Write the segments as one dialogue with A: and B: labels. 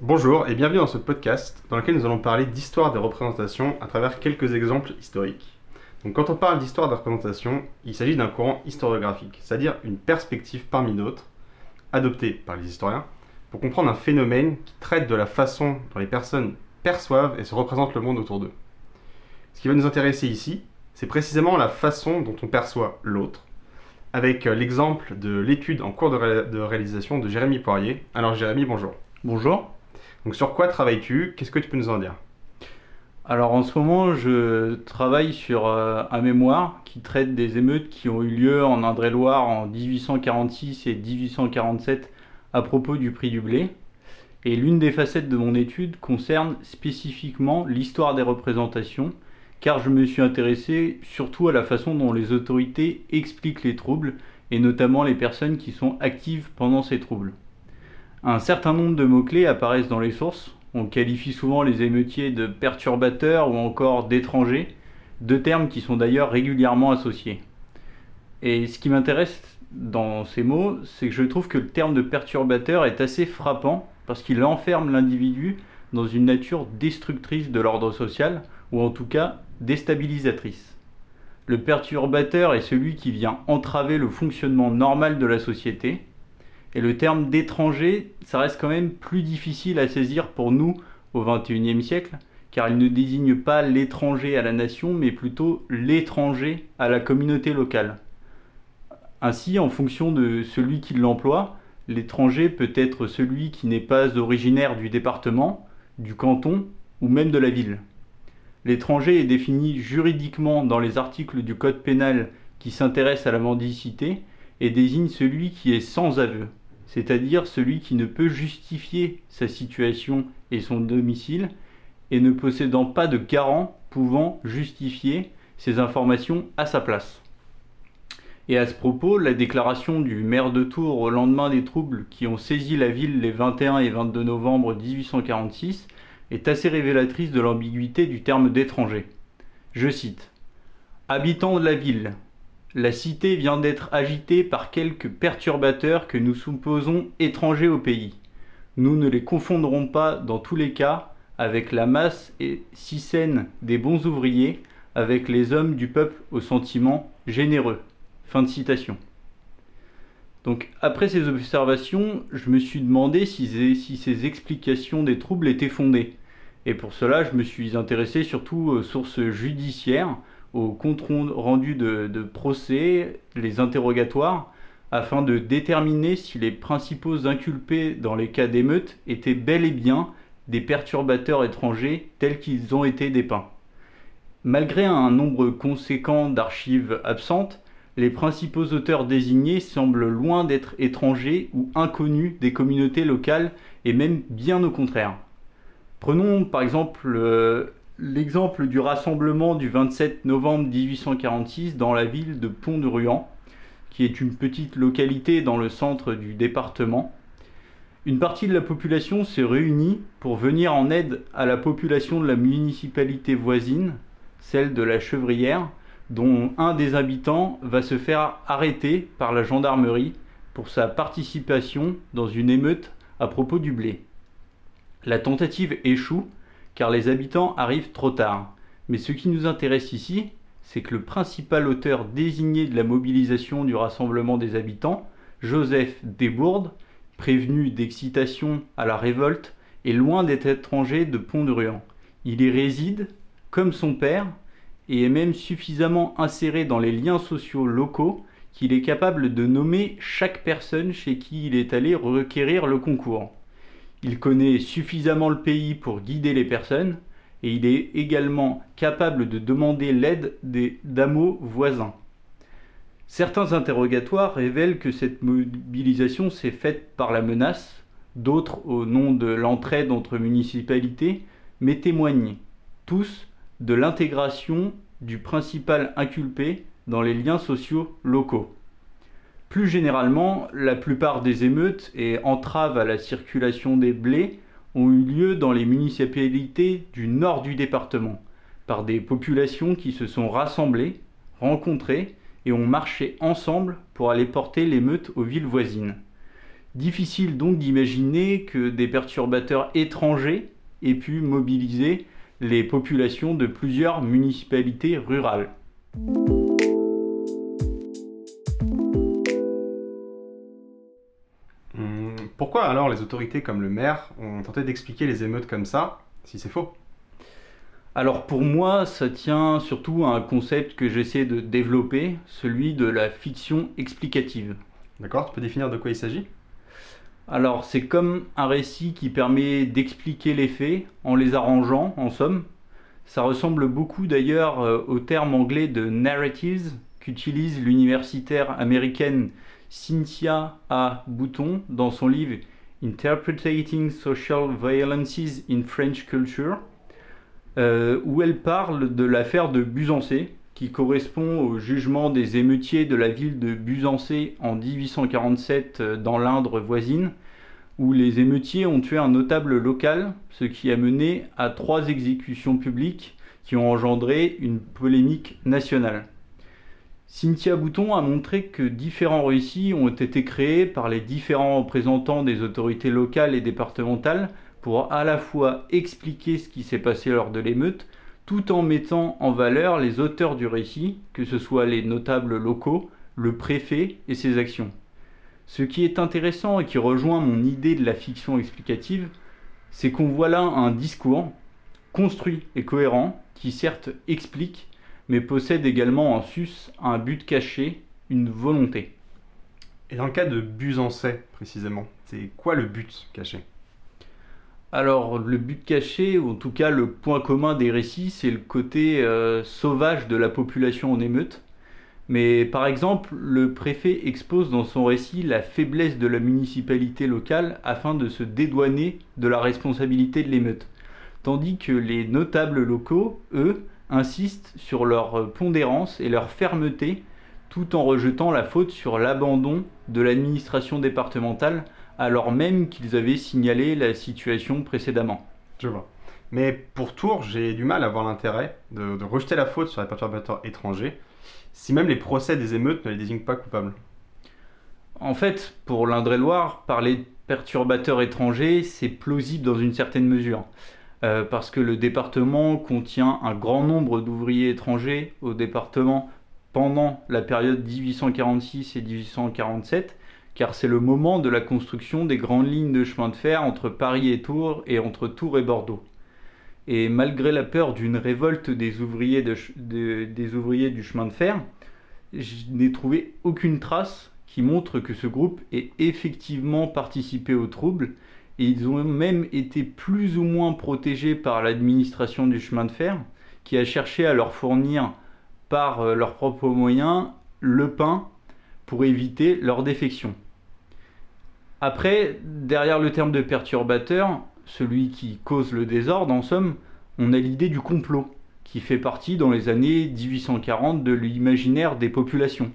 A: Bonjour et bienvenue dans ce podcast dans lequel nous allons parler d'histoire des représentations à travers quelques exemples historiques. Donc quand on parle d'histoire des représentations, il s'agit d'un courant historiographique, c'est-à-dire une perspective parmi d'autres, adoptée par les historiens, pour comprendre un phénomène qui traite de la façon dont les personnes perçoivent et se représentent le monde autour d'eux. Ce qui va nous intéresser ici, c'est précisément la façon dont on perçoit l'autre, avec euh, l'exemple de l'étude en cours de, ré- de réalisation de Jérémy Poirier. Alors Jérémy, bonjour.
B: Bonjour.
A: Donc sur quoi travailles-tu? Qu'est-ce que tu peux nous en dire?
B: Alors en ce moment, je travaille sur euh, un mémoire qui traite des émeutes qui ont eu lieu en Indre-et-Loire en 1846 et 1847 à propos du prix du blé. Et l'une des facettes de mon étude concerne spécifiquement l'histoire des représentations, car je me suis intéressé surtout à la façon dont les autorités expliquent les troubles, et notamment les personnes qui sont actives pendant ces troubles. Un certain nombre de mots-clés apparaissent dans les sources. On qualifie souvent les émeutiers de perturbateurs ou encore d'étrangers, deux termes qui sont d'ailleurs régulièrement associés. Et ce qui m'intéresse dans ces mots, c'est que je trouve que le terme de perturbateur est assez frappant parce qu'il enferme l'individu dans une nature destructrice de l'ordre social, ou en tout cas déstabilisatrice. Le perturbateur est celui qui vient entraver le fonctionnement normal de la société, et le terme d'étranger, ça reste quand même plus difficile à saisir pour nous au XXIe siècle, car il ne désigne pas l'étranger à la nation, mais plutôt l'étranger à la communauté locale. Ainsi, en fonction de celui qui l'emploie, l'étranger peut être celui qui n'est pas originaire du département, du canton ou même de la ville. L'étranger est défini juridiquement dans les articles du Code pénal qui s'intéressent à la mendicité et désigne celui qui est sans aveu, c'est-à-dire celui qui ne peut justifier sa situation et son domicile et ne possédant pas de garant pouvant justifier ces informations à sa place. Et à ce propos, la déclaration du maire de Tours au lendemain des troubles qui ont saisi la ville les 21 et 22 novembre 1846 est assez révélatrice de l'ambiguïté du terme d'étranger. Je cite Habitants de la ville, la cité vient d'être agitée par quelques perturbateurs que nous supposons étrangers au pays. Nous ne les confondrons pas dans tous les cas avec la masse et si saine des bons ouvriers, avec les hommes du peuple aux sentiments généreux. Fin de citation. Donc après ces observations, je me suis demandé si, ces- explications des troubles étaient fondées. Et pour cela, je me suis intéressé surtout aux sources judiciaires, aux comptes rendus de, de procès, les interrogatoires, afin de déterminer si les principaux inculpés dans les cas d'émeute étaient bel et bien des perturbateurs étrangers tels qu'ils ont été dépeints. Malgré un nombre conséquent d'archives absentes, les principaux auteurs désignés semblent loin d'être étrangers ou inconnus des communautés locales et même bien au contraire. Prenons par exemple euh, l'exemple du rassemblement du 27 novembre 1846 dans la ville de Pont-de-Ruan, qui est une petite localité dans le centre du département. Une partie de la population s'est réunie pour venir en aide à la population de la municipalité voisine, celle de la Chevrière, dont un des habitants va se faire arrêter par la gendarmerie pour sa participation dans une émeute à propos du blé. La tentative échoue car les habitants arrivent trop tard. Mais ce qui nous intéresse ici, c'est que le principal auteur désigné de la mobilisation du rassemblement des habitants, Joseph Desbourdes, prévenu d'excitation à la révolte, est loin d'être étranger de Pont-de-Ruan. Il y réside, comme son père, et est même suffisamment inséré dans les liens sociaux locaux qu'il est capable de nommer chaque personne chez qui il est allé requérir le concours. Il connaît suffisamment le pays pour guider les personnes et il est également capable de demander l'aide des damots voisins. Certains interrogatoires révèlent que cette mobilisation s'est faite par la menace, d'autres au nom de l'entraide entre municipalités, mais témoignent tous de l'intégration du principal inculpé dans les liens sociaux locaux. Plus généralement, la plupart des émeutes et entraves à la circulation des blés ont eu lieu dans les municipalités du nord du département, par des populations qui se sont rassemblées, rencontrées et ont marché ensemble pour aller porter l'émeute aux villes voisines. Difficile donc d'imaginer que des perturbateurs étrangers aient pu mobiliser les populations de plusieurs municipalités rurales.
A: Hum, Pourquoi alors les autorités comme le maire ont tenté d'expliquer les émeutes comme ça, si c'est faux?
B: Alors pour moi, ça tient surtout à un concept que j'essaie de développer, celui de la fiction explicative.
A: D'accord Tu peux définir de quoi il s'agit?
B: Alors c'est comme un récit qui permet d'expliquer les faits en les arrangeant, en somme. Ça ressemble beaucoup d'ailleurs euh, au terme anglais de narratives qu'utilise l'universitaire américaine Cynthia A. Bouton dans son livre Interpreting Social Violences in French Culture, euh, où elle parle de l'affaire de Busancé, qui correspond au jugement des émeutiers de la ville de Busancé en 1847 euh, dans l'Indre voisine, où les émeutiers ont tué un notable local, ce qui a mené à trois exécutions publiques qui ont engendré une polémique nationale. Cynthia Bouton a montré que différents récits ont été créés par les différents représentants des autorités locales et départementales pour à la fois expliquer ce qui s'est passé lors de l'émeute, tout en mettant en valeur les auteurs du récit, que ce soit les notables locaux, le préfet et ses actions. Ce qui est intéressant et qui rejoint mon idée de la fiction explicative, c'est qu'on voit là un discours construit et cohérent qui certes explique, mais possède également en sus un but caché, une volonté.
A: Et dans le cas de Busancet, précisément, c'est quoi le but caché?
B: Alors, le but caché, ou en tout cas le point commun des récits, c'est le côté euh, sauvage de la population en émeute. Mais par exemple, le préfet expose dans son récit la faiblesse de la municipalité locale afin de se dédouaner de la responsabilité de l'émeute. Tandis que les notables locaux, eux, insistent sur leur pondérance et leur fermeté tout en rejetant la faute sur l'abandon de l'administration départementale alors même qu'ils avaient signalé la situation précédemment.
A: Je vois. Mais pour Tours, j'ai du mal à voir l'intérêt de, de rejeter la faute sur les perturbateurs étrangers, si même les procès des émeutes ne les désignent pas coupables.
B: En fait, pour l'Indre-et-Loire, parler de perturbateurs étrangers, c'est plausible dans une certaine mesure. Euh, parce que le département contient un grand nombre d'ouvriers étrangers au département pendant la période 1846 et 1847, car c'est le moment de la construction des grandes lignes de chemin de fer entre Paris et Tours et entre Tours et Bordeaux. Et malgré la peur d'une révolte des ouvriers, du chemin de fer, je n'ai trouvé aucune trace qui montre que ce groupe ait effectivement participé aux troubles et ils ont même été plus ou moins protégés par l'administration du chemin de fer, qui a cherché à leur fournir par euh, leurs propres moyens le pain pour éviter leur défection. Après, derrière le terme de perturbateur, celui qui cause le désordre en somme, on a l'idée du complot, qui fait partie dans les années 1840 de l'imaginaire des populations.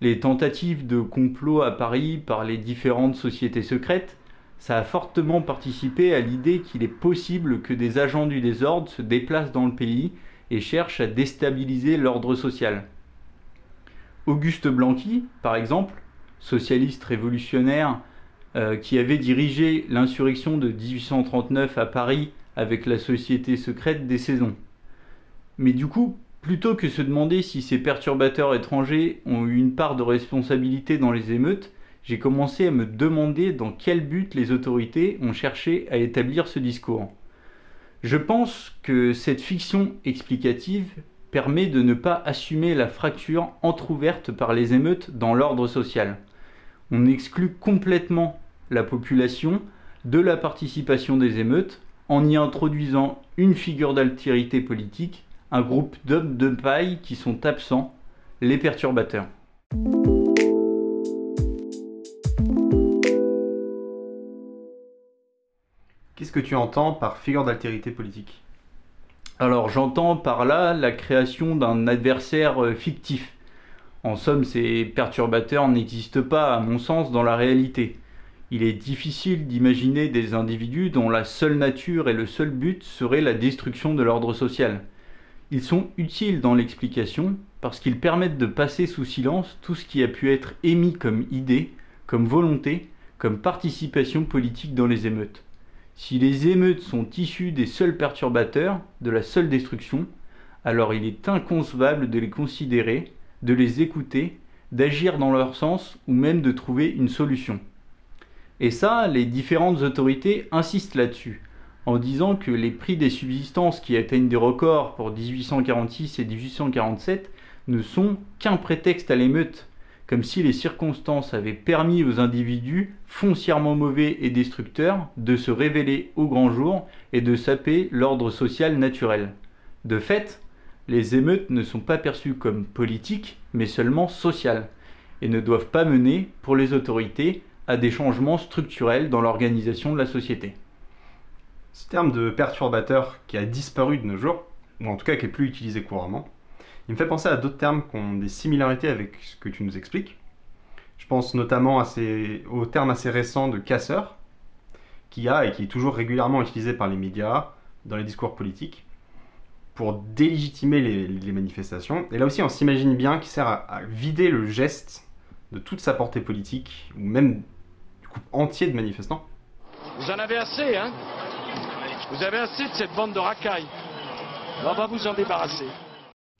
B: Les tentatives de complot à Paris par les différentes sociétés secrètes ça a fortement participé à l'idée qu'il est possible que des agents du désordre se déplacent dans le pays et cherchent à déstabiliser l'ordre social. Auguste Blanqui, par exemple, socialiste révolutionnaire euh, qui avait dirigé l'insurrection de 1839 à Paris avec la société secrète des saisons. Mais du coup, plutôt que se demander si ces perturbateurs étrangers ont eu une part de responsabilité dans les émeutes, j'ai commencé à me demander dans quel but les autorités ont cherché à établir ce discours. Je pense que cette fiction explicative permet de ne pas assumer la fracture entr'ouverte par les émeutes dans l'ordre social. On exclut complètement la population de la participation des émeutes en y introduisant une figure d'altérité politique, un groupe d'hommes de paille qui sont absents, les perturbateurs.
A: Qu'est-ce que tu entends par figure d'altérité politique?
B: Alors j'entends par là la création d'un adversaire euh, fictif. En somme, ces perturbateurs n'existent pas, à mon sens, dans la réalité. Il est difficile d'imaginer des individus dont la seule nature et le seul but serait la destruction de l'ordre social. Ils sont utiles dans l'explication parce qu'ils permettent de passer sous silence tout ce qui a pu être émis comme idée, comme volonté, comme participation politique dans les émeutes. Si les émeutes sont issues des seuls perturbateurs, de la seule destruction, alors il est inconcevable de les considérer, de les écouter, d'agir dans leur sens ou même de trouver une solution. Et ça, les différentes autorités insistent là-dessus, en disant que les prix des subsistances qui atteignent des records pour 1846 et 1847 ne sont qu'un prétexte à l'émeute, comme si les circonstances avaient permis aux individus foncièrement mauvais et destructeurs de se révéler au grand jour et de saper l'ordre social naturel. De fait, les émeutes ne sont pas perçues comme politiques, mais seulement sociales, et ne doivent pas mener, pour les autorités, à des changements structurels dans l'organisation de la société.
A: Ce terme de perturbateur qui a disparu de nos jours, ou en tout cas qui est plus utilisé couramment, il me fait penser à d'autres termes qui ont des similarités avec ce que tu nous expliques. Je pense notamment au terme assez récent de casseur, qui a et qui est toujours régulièrement utilisé par les médias, dans les discours politiques, pour délégitimer les, manifestations. Et là aussi, on s'imagine bien qu'il sert à vider le geste de toute sa portée politique, ou même groupe entier de manifestants.
C: Vous en avez assez, hein? Vous avez assez de cette bande de racailles. On va vous en débarrasser.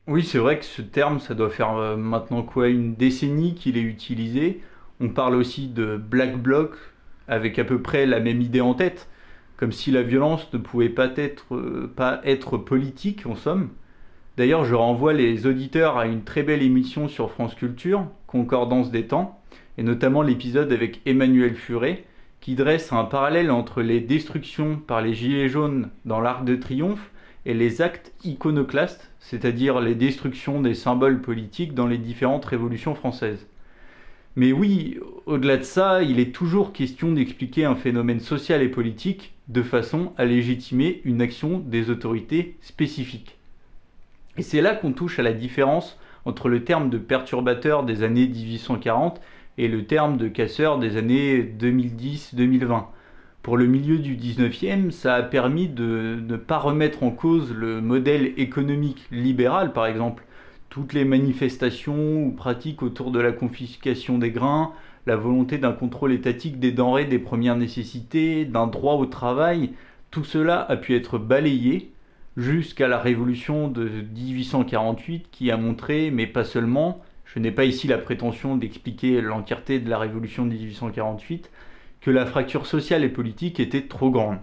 B: Oui, c'est vrai que ce terme, ça doit faire euh, maintenant quoi Une décennie qu'il est utilisé. On parle aussi de Black Bloc, avec à peu près la même idée en tête, comme si la violence ne pouvait pas être, euh, pas être politique en somme. D'ailleurs, je renvoie les auditeurs à une très belle émission sur France Culture, Concordance des temps, et notamment l'épisode avec Emmanuel Furet, qui dresse un parallèle entre les destructions par les Gilets jaunes dans l'Arc de Triomphe et les actes iconoclastes, c'est-à-dire les destructions des symboles politiques dans les différentes révolutions françaises. Mais oui, au-delà de ça, il est toujours question d'expliquer un phénomène social et politique de façon à légitimer une action des autorités spécifiques. Et c'est là qu'on touche à la différence entre le terme de perturbateur des années 1840 et le terme de casseur des années 2010-2020. Pour le milieu du 19e, ça a permis de ne pas remettre en cause le modèle économique libéral, par exemple. Toutes les manifestations ou pratiques autour de la confiscation des grains, la volonté d'un contrôle étatique des denrées des premières nécessités, d'un droit au travail, tout cela a pu être balayé jusqu'à la révolution de 1848 qui a montré, mais pas seulement, je n'ai pas ici la prétention d'expliquer l'entièreté de la révolution de 1848, que la fracture sociale et politique était trop grande.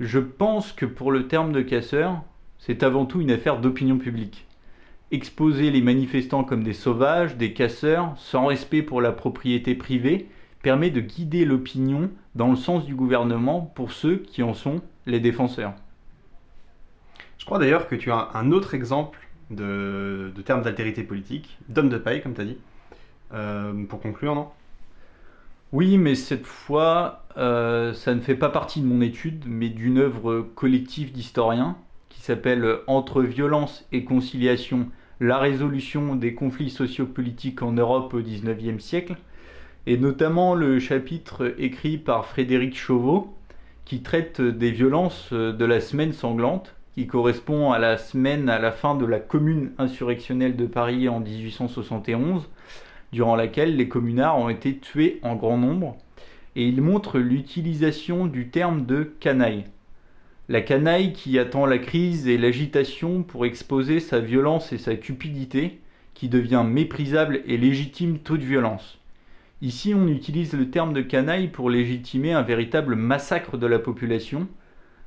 B: Je pense que pour le terme de casseur, c'est avant tout une affaire d'opinion publique. Exposer les manifestants comme des sauvages, des casseurs, sans respect pour la propriété privée, permet de guider l'opinion dans le sens du gouvernement pour ceux qui en sont les défenseurs.
A: Je crois d'ailleurs que tu as un autre exemple de, termes d'altérité politique, d'homme de paille, comme tu as dit. Euh, pour conclure, non?
B: Oui, mais cette fois, euh, ça ne fait pas partie de mon étude, mais d'une œuvre collective d'historiens qui s'appelle Entre violence et conciliation, la résolution des conflits sociopolitiques en Europe au XIXe siècle, et notamment le chapitre écrit par Frédéric Chauveau, qui traite des violences de la semaine sanglante, qui correspond à la semaine à la fin de la commune insurrectionnelle de Paris en 1871, durant laquelle les communards ont été tués en grand nombre, et il montre l'utilisation du terme de canaille. La canaille qui attend la crise et l'agitation pour exposer sa violence et sa cupidité, qui devient méprisable et légitime toute violence. Ici, on utilise le terme de canaille pour légitimer un véritable massacre de la population,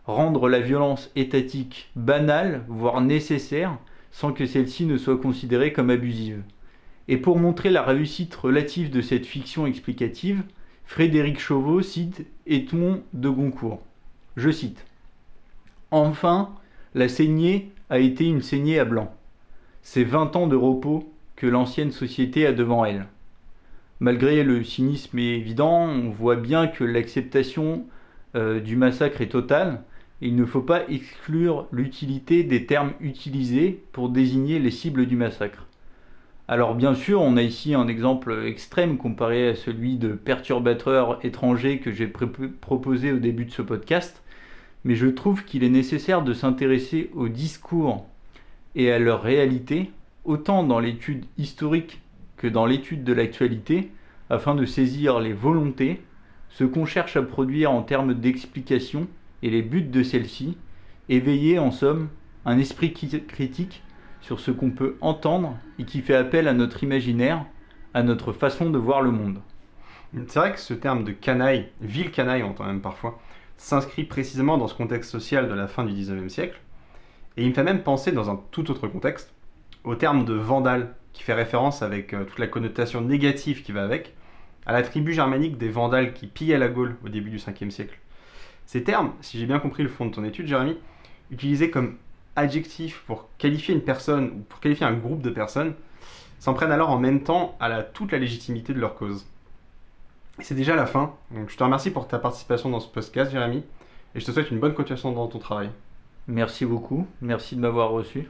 B: rendre la violence étatique banale, voire nécessaire, sans que celle-ci ne soit considérée comme abusive. Et pour montrer la réussite relative de cette fiction explicative, Frédéric Chauveau cite Edmond de Goncourt. Je cite Enfin, la saignée a été une saignée à blanc. C'est vingt ans de repos que l'ancienne société a devant elle. Malgré le cynisme évident, on voit bien que l'acceptation euh, du massacre est totale, il ne faut pas exclure l'utilité des termes utilisés pour désigner les cibles du massacre. Alors bien sûr, on a ici un exemple extrême comparé à celui de perturbateur étranger que j'ai proposé au début de ce podcast, mais je trouve qu'il est nécessaire de s'intéresser aux discours et à leur réalité, autant dans l'étude historique que dans l'étude de l'actualité, afin de saisir les volontés, ce qu'on cherche à produire en termes d'explication et les buts de celle-ci, éveiller en somme un esprit critique sur ce qu'on peut entendre et qui fait appel à notre imaginaire, à notre façon de voir le monde.
A: C'est vrai que ce terme de canaille, ville canaille on entend même parfois, s'inscrit précisément dans ce contexte social de la fin du 19e siècle, et il me fait même penser dans un tout autre contexte au terme de vandale, qui fait référence avec euh, toute la connotation négative qui va avec, à la tribu germanique des vandales qui pillaient la Gaule au début du 5e siècle. Ces termes, si j'ai bien compris le fond de ton étude, Jérémy, utilisés comme adjectifs pour qualifier une personne ou pour qualifier un groupe de personnes s'en prennent alors en même temps à toute la légitimité de leur cause. C'est déjà la fin, donc je te remercie pour ta participation dans ce podcast, Jérémy, et je te souhaite une bonne continuation dans ton travail.
B: Merci beaucoup, merci de m'avoir reçu.